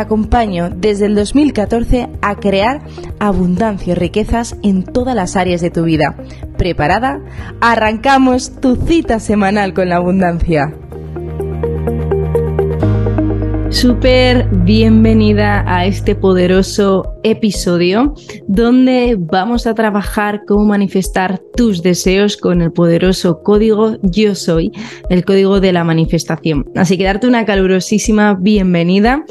acompaño desde el 2014 a crear abundancia y riquezas en todas las áreas de tu vida. ¿Preparada? Arrancamos tu cita semanal con la abundancia. Súper bienvenida a este poderoso episodio donde vamos a trabajar cómo manifestar tus deseos con el poderoso código Yo Soy, el código de la manifestación. Así que darte una calurosísima bienvenida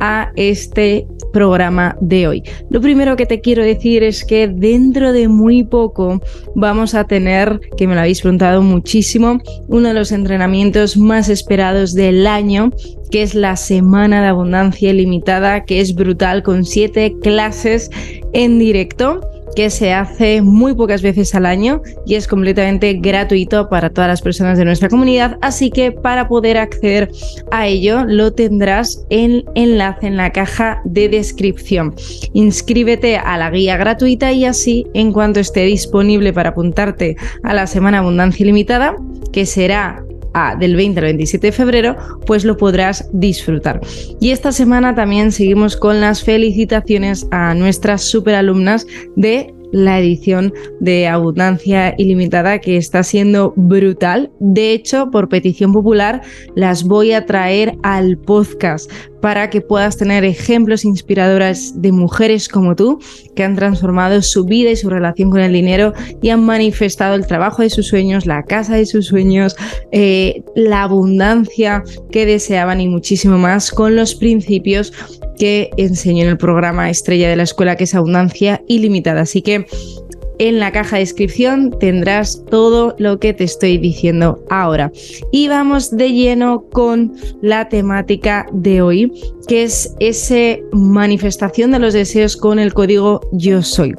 a este programa de hoy. Lo primero que te quiero decir es que dentro de muy poco vamos a tener, que me lo habéis preguntado muchísimo, uno de los entrenamientos más esperados del año que es la Semana de Abundancia Ilimitada, que es brutal, con siete clases en directo que se hace muy pocas veces al año y es completamente gratuito para todas las personas de nuestra comunidad. Así que para poder acceder a ello lo tendrás en enlace en la caja de descripción. Inscríbete a la guía gratuita y así en cuanto esté disponible para apuntarte a la Semana Abundancia Ilimitada, que será del 20 al 27 de febrero, pues lo podrás disfrutar. Y esta semana también seguimos con las felicitaciones a nuestras superalumnas de la edición de Abundancia Ilimitada que está siendo brutal. De hecho, por petición popular, las voy a traer al podcast para que puedas tener ejemplos inspiradores de mujeres como tú que han transformado su vida y su relación con el dinero y han manifestado el trabajo de sus sueños, la casa de sus sueños, eh, la abundancia que deseaban y muchísimo más con los principios que enseño en el programa estrella de la escuela que es abundancia ilimitada. Así que en la caja de descripción tendrás todo lo que te estoy diciendo ahora. Y vamos de lleno con la temática de hoy, que es esa manifestación de los deseos con el código yo soy.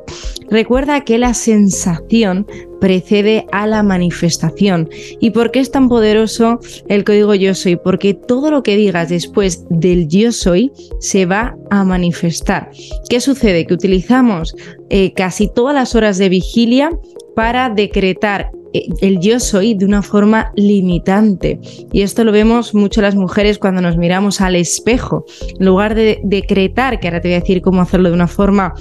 Recuerda que la sensación precede a la manifestación. ¿Y por qué es tan poderoso el código yo soy? Porque todo lo que digas después del yo soy se va a manifestar. ¿Qué sucede? Que utilizamos eh, casi todas las horas de vigilia para decretar eh, el yo soy de una forma limitante. Y esto lo vemos mucho las mujeres cuando nos miramos al espejo. En lugar de decretar, que ahora te voy a decir cómo hacerlo de una forma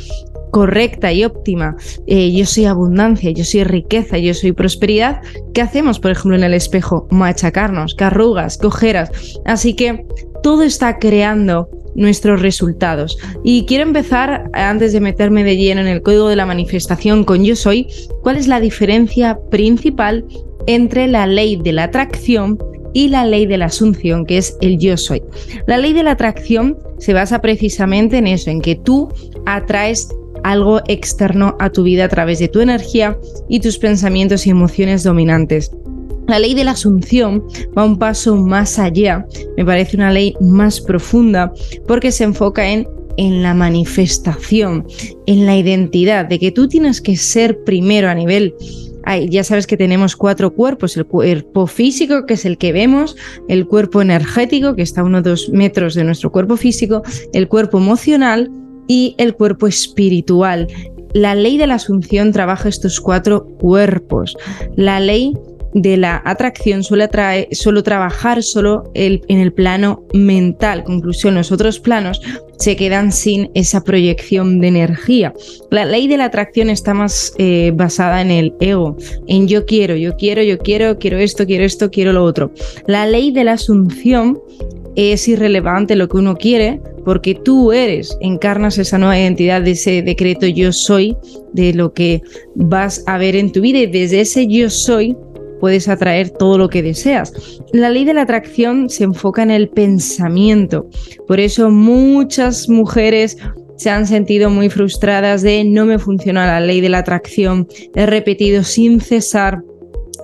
correcta y óptima, eh, yo soy abundancia, yo soy riqueza, yo soy prosperidad, ¿qué hacemos, por ejemplo, en el espejo? Machacarnos, que arrugas, cojeras. Así que todo está creando nuestros resultados. Y quiero empezar, antes de meterme de lleno en el código de la manifestación con yo soy, cuál es la diferencia principal entre la ley de la atracción y la ley de la asunción, que es el yo soy. La ley de la atracción se basa precisamente en eso, en que tú atraes algo externo a tu vida a través de tu energía y tus pensamientos y emociones dominantes. La ley de la asunción va un paso más allá, me parece una ley más profunda porque se enfoca en, en la manifestación, en la identidad, de que tú tienes que ser primero a nivel ya sabes que tenemos cuatro cuerpos, el cuerpo físico, que es el que vemos, el cuerpo energético, que está a unos dos metros de nuestro cuerpo físico, el cuerpo emocional y el cuerpo espiritual. La ley de la asunción trabaja estos cuatro cuerpos. La ley de la atracción suele, trabajar solo en el plano mental. Conclusión, los otros planos se quedan sin esa proyección de energía. La ley de la atracción está más eh, basada en el ego, en yo quiero, yo quiero, yo quiero, quiero esto, quiero esto, quiero lo otro. La ley de la asunción es irrelevante lo que uno quiere, porque tú eres, encarnas esa nueva identidad de ese decreto yo soy, de lo que vas a ver en tu vida y desde ese yo soy puedes atraer todo lo que deseas. La ley de la atracción se enfoca en el pensamiento, por eso muchas mujeres se han sentido muy frustradas de no me funciona la ley de la atracción, he repetido sin cesar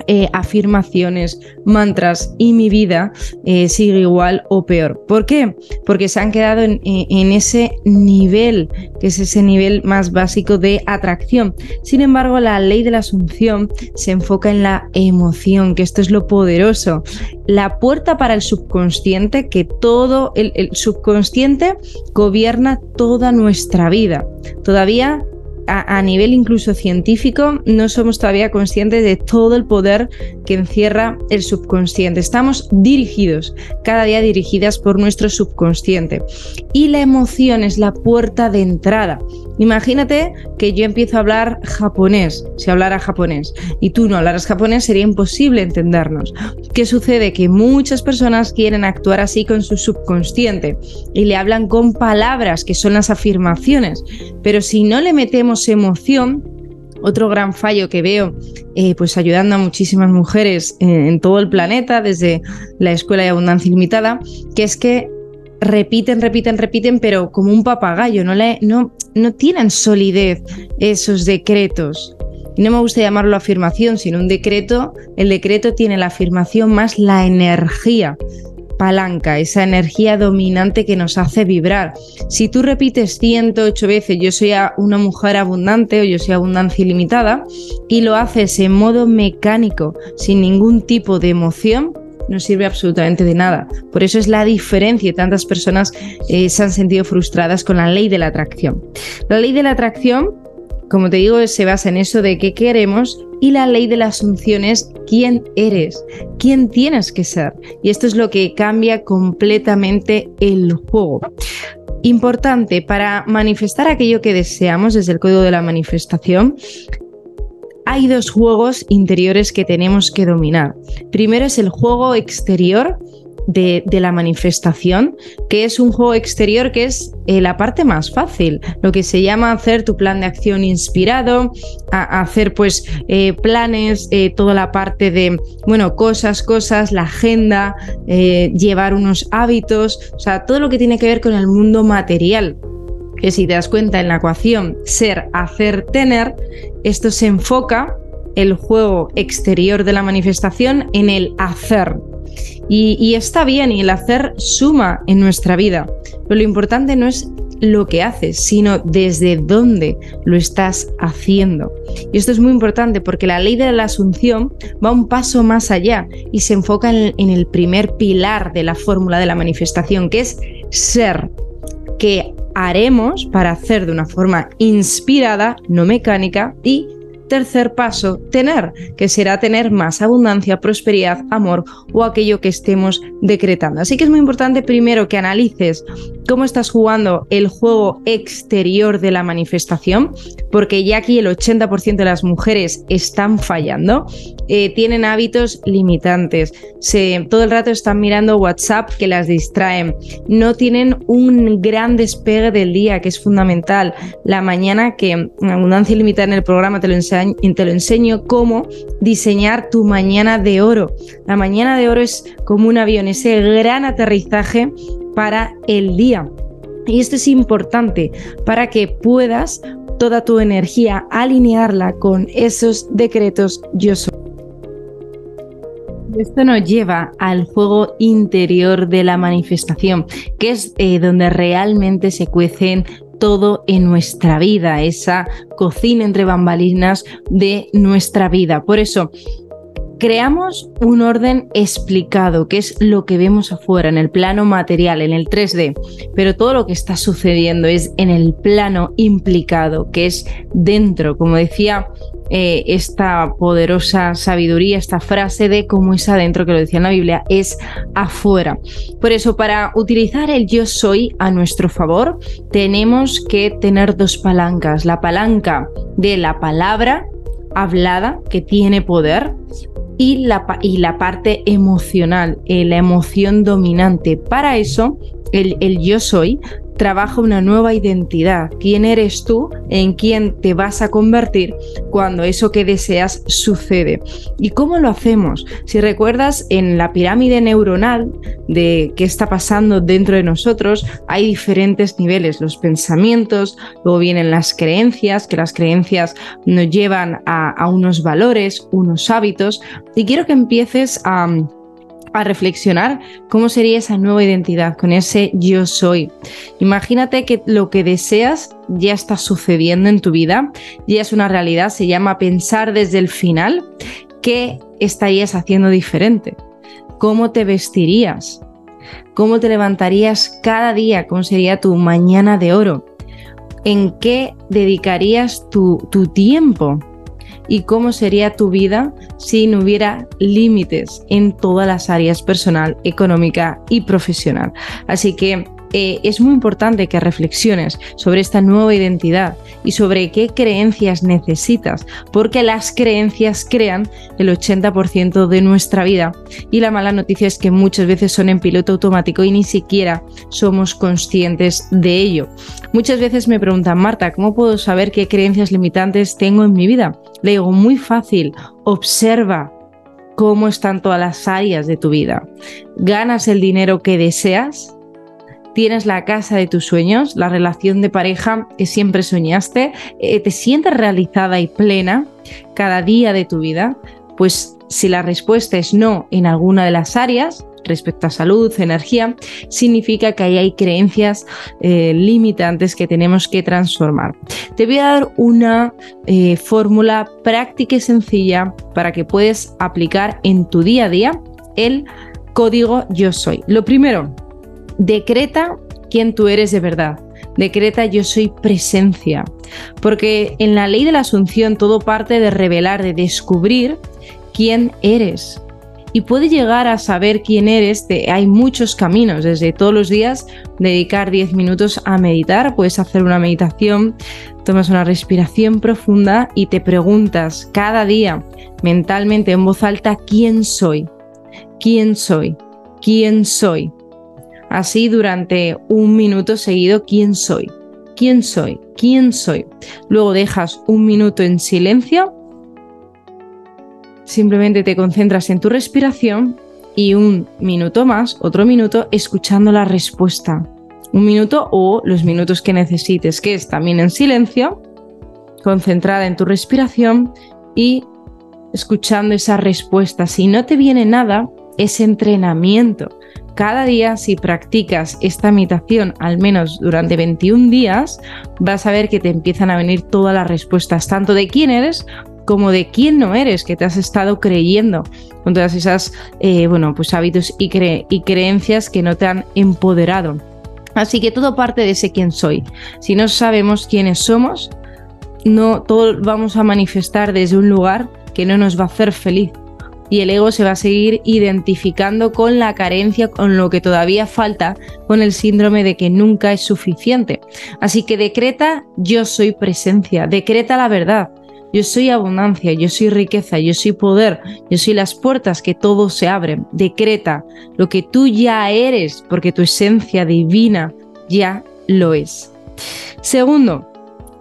eh, afirmaciones, mantras y mi vida eh, sigue igual o peor. ¿Por qué? Porque se han quedado en, en, ese nivel, que es ese nivel más básico de atracción. Sin embargo, la ley de la asunción se enfoca en la emoción, que esto es lo poderoso. La puerta para el subconsciente, que todo el, el subconsciente gobierna toda nuestra vida. Todavía a, nivel incluso científico, no somos todavía conscientes de todo el poder que encierra el subconsciente. Estamos dirigidos, cada día dirigidas por nuestro subconsciente. Y la emoción es la puerta de entrada. Imagínate que yo empiezo a hablar japonés, si hablara japonés, y tú no hablaras japonés, sería imposible entendernos. ¿Qué sucede? Que muchas personas quieren actuar así con su subconsciente y le hablan con palabras que son las afirmaciones, pero si no le metemos emoción, otro gran fallo que veo, eh, pues ayudando a muchísimas mujeres en todo el planeta, desde la Escuela de Abundancia Ilimitada, que es que repiten, repiten, repiten, pero como un papagayo, no, le, no, no tienen solidez esos decretos. no me gusta llamarlo afirmación, sino un decreto. El decreto tiene la afirmación más la energía palanca, esa energía dominante que nos hace vibrar. Si tú repites 108 veces yo soy una mujer abundante o yo soy abundancia ilimitada y lo haces en modo mecánico, sin ningún tipo de emoción, no sirve absolutamente de nada. Por eso es la diferencia. Tantas personas eh, se han sentido frustradas con la ley de la atracción. La ley de la atracción, como te digo, se basa en eso de qué queremos y la ley de la asunción es quién eres, quién tienes que ser. Y esto es lo que cambia completamente el juego. Importante para manifestar aquello que deseamos desde el código de la manifestación, hay dos juegos interiores que tenemos que dominar. Primero es el juego exterior de, la manifestación, que es un juego exterior que es eh, la parte más fácil, lo que se llama hacer tu plan de acción inspirado, hacer pues eh, planes, eh, toda la parte de, bueno, cosas, cosas, la agenda, llevar unos hábitos, o sea, todo lo que tiene que ver con el mundo material que si te das cuenta en la ecuación ser, hacer, tener, esto se enfoca el juego exterior de la manifestación en el hacer. Y, está bien, y el hacer suma en nuestra vida. Pero lo importante no es lo que haces, sino desde dónde lo estás haciendo. Y esto es muy importante porque la ley de la asunción va un paso más allá y se enfoca en el primer pilar de la fórmula de la manifestación, que es ser. Que haremos para hacer de una forma inspirada, no mecánica, y tercer paso, tener, que será tener más abundancia, prosperidad, amor o aquello que estemos decretando. Así que es muy importante primero que analices cómo estás jugando el juego exterior de la manifestación, porque ya aquí el 80% de las mujeres están fallando, eh, tienen hábitos limitantes, se, todo el rato están mirando WhatsApp que las distraen, no tienen un gran despegue del día que es fundamental. La mañana que Abundancia Ilimitada en el programa te lo, te lo enseño cómo diseñar tu mañana de oro. La mañana de oro es como un avión, ese gran aterrizaje para el día. Y esto es importante para que puedas toda tu energía alinearla con esos decretos yo soy. Esto nos lleva al juego interior de la manifestación, que es eh, donde realmente se cuecen todo en nuestra vida, esa cocina entre bambalinas de nuestra vida. Por eso, creamos un orden explicado, que es lo que vemos afuera, en el plano material, en el 3D, pero todo lo que está sucediendo es en el plano implicado, que es dentro, como decía eh, esta poderosa sabiduría, esta frase de cómo es adentro, que lo decía en la Biblia, es afuera. Por eso, para utilizar el yo soy a nuestro favor, tenemos que tener dos palancas. La palanca de la palabra hablada, que tiene poder, y la, y la parte emocional, eh, la emoción dominante. Para eso, el, el, yo soy trabaja una nueva identidad. ¿Quién eres tú? ¿En quién te vas a convertir cuando eso que deseas sucede? ¿Y cómo lo hacemos? Si recuerdas, en la pirámide neuronal de qué está pasando dentro de nosotros, hay diferentes niveles. Los pensamientos, luego vienen las creencias, que las creencias nos llevan a, a unos valores, unos hábitos. Y quiero que empieces a a reflexionar cómo sería esa nueva identidad con ese yo soy. Imagínate que lo que deseas ya está sucediendo en tu vida, ya es una realidad, se llama pensar desde el final. ¿Qué estarías haciendo diferente? ¿Cómo te vestirías? ¿Cómo te levantarías cada día? ¿Cómo sería tu mañana de oro? ¿En qué dedicarías tu, tu tiempo? Y cómo sería tu vida si no hubiera límites en todas las áreas personal, económica y profesional. Así que eh, es muy importante que reflexiones sobre esta nueva identidad y sobre qué creencias necesitas, porque las creencias crean el 80% de nuestra vida. Y la mala noticia es que muchas veces son en piloto automático y ni siquiera somos conscientes de ello. Muchas veces me preguntan, Marta, ¿cómo puedo saber qué creencias limitantes tengo en mi vida? Le digo, muy fácil, observa cómo están todas las áreas de tu vida. ¿Ganas el dinero que deseas? Tienes la casa de tus sueños, la relación de pareja que siempre soñaste, eh, te sientes realizada y plena cada día de tu vida, pues si la respuesta es no en alguna de las áreas, respecto a salud, energía, significa que ahí hay creencias eh, limitantes que tenemos que transformar. Te voy a dar una eh, fórmula práctica y sencilla para que puedas aplicar en tu día a día el código yo soy. Lo primero, decreta quién tú eres de verdad. Decreta yo soy presencia. Porque en la ley de la asunción todo parte de revelar, de descubrir quién eres. Y puede llegar a saber quién eres. hay muchos caminos, desde todos los días dedicar 10 minutos a meditar. Puedes hacer una meditación, tomas una respiración profunda y te preguntas cada día mentalmente en voz alta quién soy. ¿Quién soy? ¿Quién soy? Así durante un minuto seguido quién soy, quién soy, quién soy. Luego dejas un minuto en silencio, simplemente te concentras en tu respiración y un minuto más, otro minuto, escuchando la respuesta. Un minuto o los minutos que necesites, que es también en silencio, concentrada en tu respiración y escuchando esa respuesta. Si no te viene nada, es entrenamiento. Cada día, si practicas esta meditación al menos durante 21 días, vas a ver que te empiezan a venir todas las respuestas, tanto de quién eres como de quién no eres, que te has estado creyendo con todas esas eh, bueno, pues hábitos y, creencias que no te han empoderado. Así que todo parte de ese quién soy. Si no sabemos quiénes somos, no todo vamos a manifestar desde un lugar que no nos va a hacer feliz y el ego se va a seguir identificando con la carencia, con lo que todavía falta, con el síndrome de que nunca es suficiente. Así que decreta yo soy presencia, decreta la verdad. Yo soy abundancia, yo soy riqueza, yo soy poder, yo soy las puertas que todo se abren. Decreta lo que tú ya eres, porque tu esencia divina ya lo es. Segundo,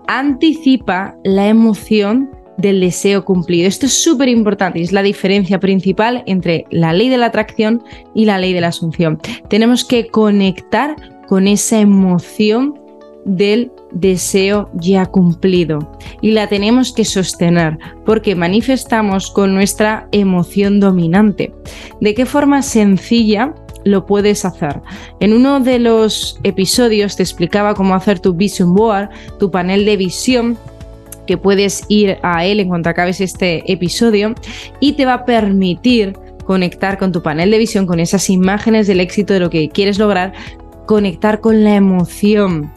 anticipa la emoción del deseo cumplido. Esto es súper importante y es la diferencia principal entre la ley de la atracción y la ley de la asunción. Tenemos que conectar con esa emoción del deseo ya cumplido y la tenemos que sostener porque manifestamos con nuestra emoción dominante. ¿De qué forma sencilla lo puedes hacer. En uno de los episodios te explicaba cómo hacer tu vision board, tu panel de visión que puedes ir a él en cuanto acabes este episodio y te va a permitir conectar con tu panel de visión, con esas imágenes del éxito de lo que quieres lograr, conectar con la emoción.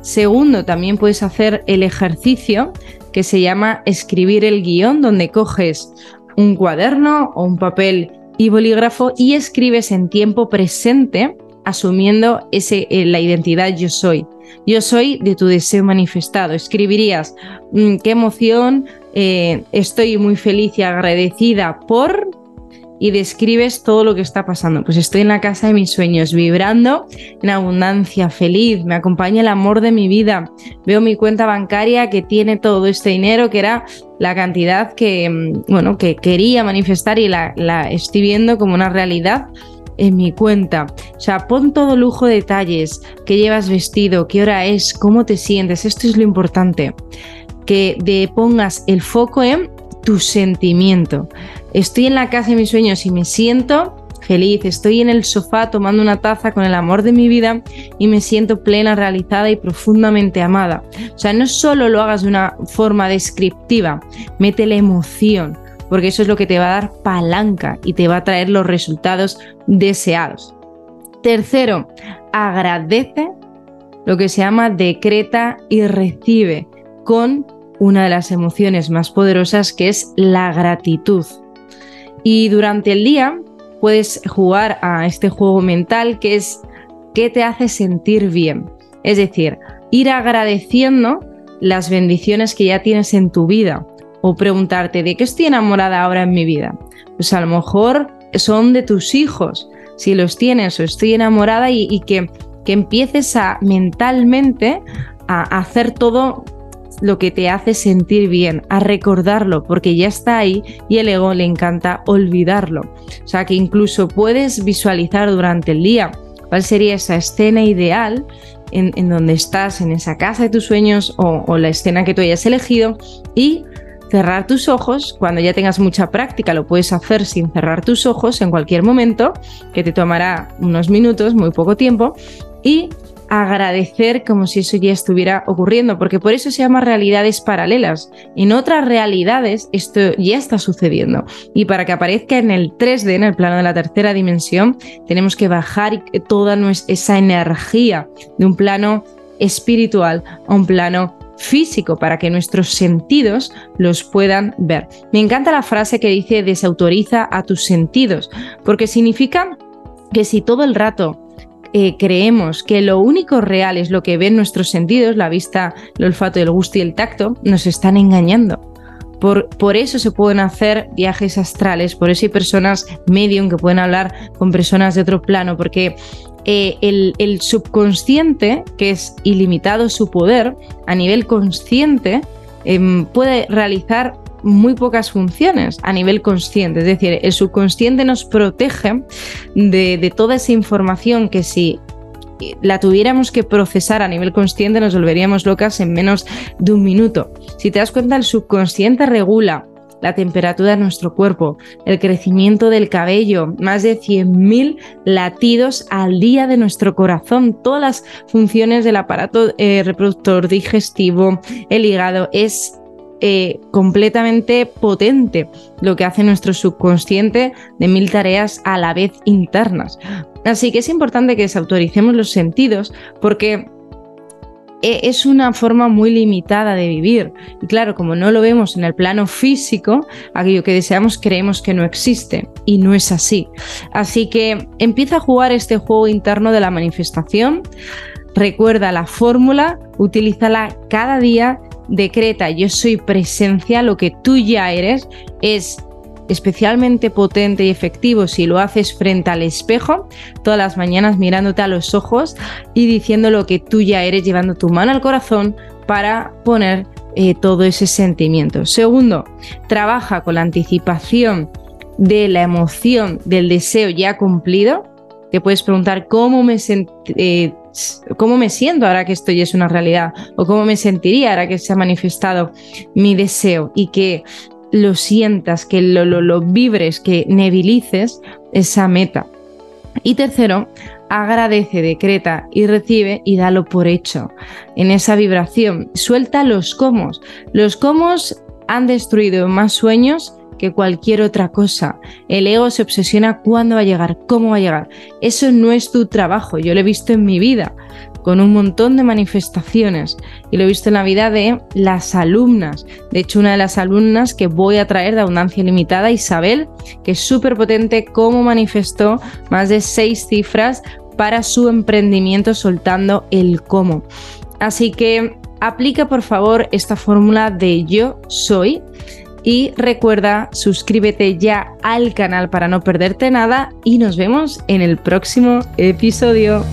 Segundo, también puedes hacer el ejercicio que se llama escribir el guion, donde coges un cuaderno o un papel y bolígrafo y escribes en tiempo presente asumiendo ese, eh, la identidad yo soy. Yo soy de tu deseo manifestado. Escribirías, mm, qué emoción, eh, estoy muy feliz y agradecida por... y describes todo lo que está pasando. Pues estoy en la casa de mis sueños, vibrando en abundancia, feliz, me acompaña el amor de mi vida. Veo mi cuenta bancaria que tiene todo este dinero, que era la cantidad que, mm, bueno, que quería manifestar y la, la estoy viendo como una realidad en mi cuenta. O sea, pon todo lujo de detalles, qué llevas vestido, qué hora es, cómo te sientes. Esto es lo importante. Que de pongas el foco en tu sentimiento. Estoy en la casa de mis sueños y me siento feliz, estoy en el sofá tomando una taza con el amor de mi vida y me siento plena, realizada y profundamente amada. O sea, no solo lo hagas de una forma descriptiva, mete la emoción, porque eso es lo que te va a dar palanca y te va a traer los resultados deseados. Tercero, agradece lo que se llama decreta y recibe con una de las emociones más poderosas que es la gratitud. Y durante el día puedes jugar a este juego mental que es qué te hace sentir bien. Es decir, ir agradeciendo las bendiciones que ya tienes en tu vida o preguntarte de qué estoy enamorada ahora en mi vida. Pues a lo mejor son de tus hijos, si los tienes o estoy enamorada y, que, que empieces a mentalmente a hacer todo lo que te hace sentir bien, a recordarlo, porque ya está ahí y el ego le encanta olvidarlo. O sea que incluso puedes visualizar durante el día cuál sería esa escena ideal en, donde estás, en esa casa de tus sueños o, o la escena que tú hayas elegido y cerrar tus ojos, cuando ya tengas mucha práctica, lo puedes hacer sin cerrar tus ojos en cualquier momento, que te tomará unos minutos, muy poco tiempo, y agradecer como si eso ya estuviera ocurriendo, porque por eso se llama realidades paralelas. En otras realidades esto ya está sucediendo. Y para que aparezca en el 3D, en el plano de la tercera dimensión, tenemos que bajar toda esa energía de un plano espiritual a un plano físico para que nuestros sentidos los puedan ver. Me encanta la frase que dice desautoriza a tus sentidos, porque significa que si todo el rato eh, creemos que lo único real es lo que ven nuestros sentidos, la vista, el olfato, el gusto y el tacto, nos están engañando. Por, por, eso se pueden hacer viajes astrales, por eso hay personas medium que pueden hablar con personas de otro plano, porque eh, el, subconsciente, que es ilimitado su poder, a nivel consciente, em, puede realizar muy pocas funciones a nivel consciente. Es decir, el subconsciente nos protege de, toda esa información que si la tuviéramos que procesar a nivel consciente nos volveríamos locas en menos de un minuto. Si te das cuenta, el subconsciente regula la temperatura de nuestro cuerpo, el crecimiento del cabello, más de 100.000 latidos al día de nuestro corazón, todas las funciones del aparato eh, reproductor digestivo, el hígado, es eh, completamente potente lo que hace nuestro subconsciente de mil tareas a la vez internas. Así que es importante que desautoricemos los sentidos porque es una forma muy limitada de vivir. Y claro, como no lo vemos en el plano físico, aquello que deseamos creemos que no existe y no es así. Así que empieza a jugar este juego interno de la manifestación. Recuerda la fórmula, utilízala cada día decreta yo soy presencia, lo que tú ya eres es especialmente potente y efectivo si lo haces frente al espejo todas las mañanas mirándote a los ojos y diciendo lo que tú ya eres, llevando tu mano al corazón para poner eh, todo ese sentimiento. Segundo, trabaja con la anticipación de la emoción del deseo ya cumplido. Te puedes preguntar cómo me, eh, cómo me siento ahora que esto ya es una realidad o cómo me sentiría ahora que se ha manifestado mi deseo y que lo sientas, que lo, lo, vibres, que nebilices esa meta. Y tercero, agradece, decreta y recibe y dalo por hecho. En esa vibración, suelta los comos. Los comos han destruido más sueños que cualquier otra cosa. El ego se obsesiona cuándo va a llegar, cómo va a llegar. Eso no es tu trabajo, yo lo he visto en mi vida, con un montón de manifestaciones y lo he visto en la vida de las alumnas. De hecho, una de las alumnas que voy a traer de Abundancia Ilimitada, Isabel, que es súper potente, cómo manifestó más de seis cifras para su emprendimiento soltando el cómo. Así que aplica por favor esta fórmula de yo soy Y recuerda, suscríbete ya al canal para no perderte nada y nos vemos en el próximo episodio.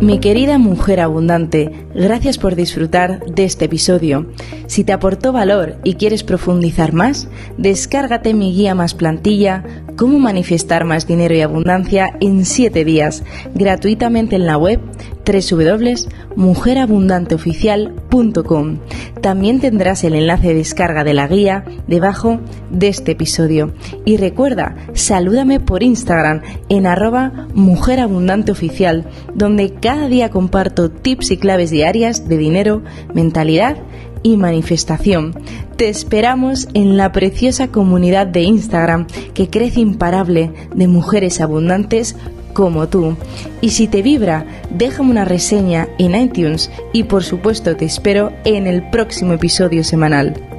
Mi querida mujer abundante, gracias por disfrutar de este episodio. Si te aportó valor y quieres profundizar más, descárgate mi guía más plantilla, cómo manifestar más dinero y abundancia en 7 días, gratuitamente en la web www.mujerabundanteoficial.com. También tendrás el enlace de descarga de la guía debajo de este episodio. Y recuerda, salúdame por Instagram en arroba mujerabundanteoficial, donde cada día comparto tips y claves diarias de dinero, mentalidad y manifestación. Te esperamos en la preciosa comunidad de Instagram que crece imparable de mujeres abundantes como tú. Y si te vibra, déjame una reseña en iTunes y por supuesto te espero en el próximo episodio semanal.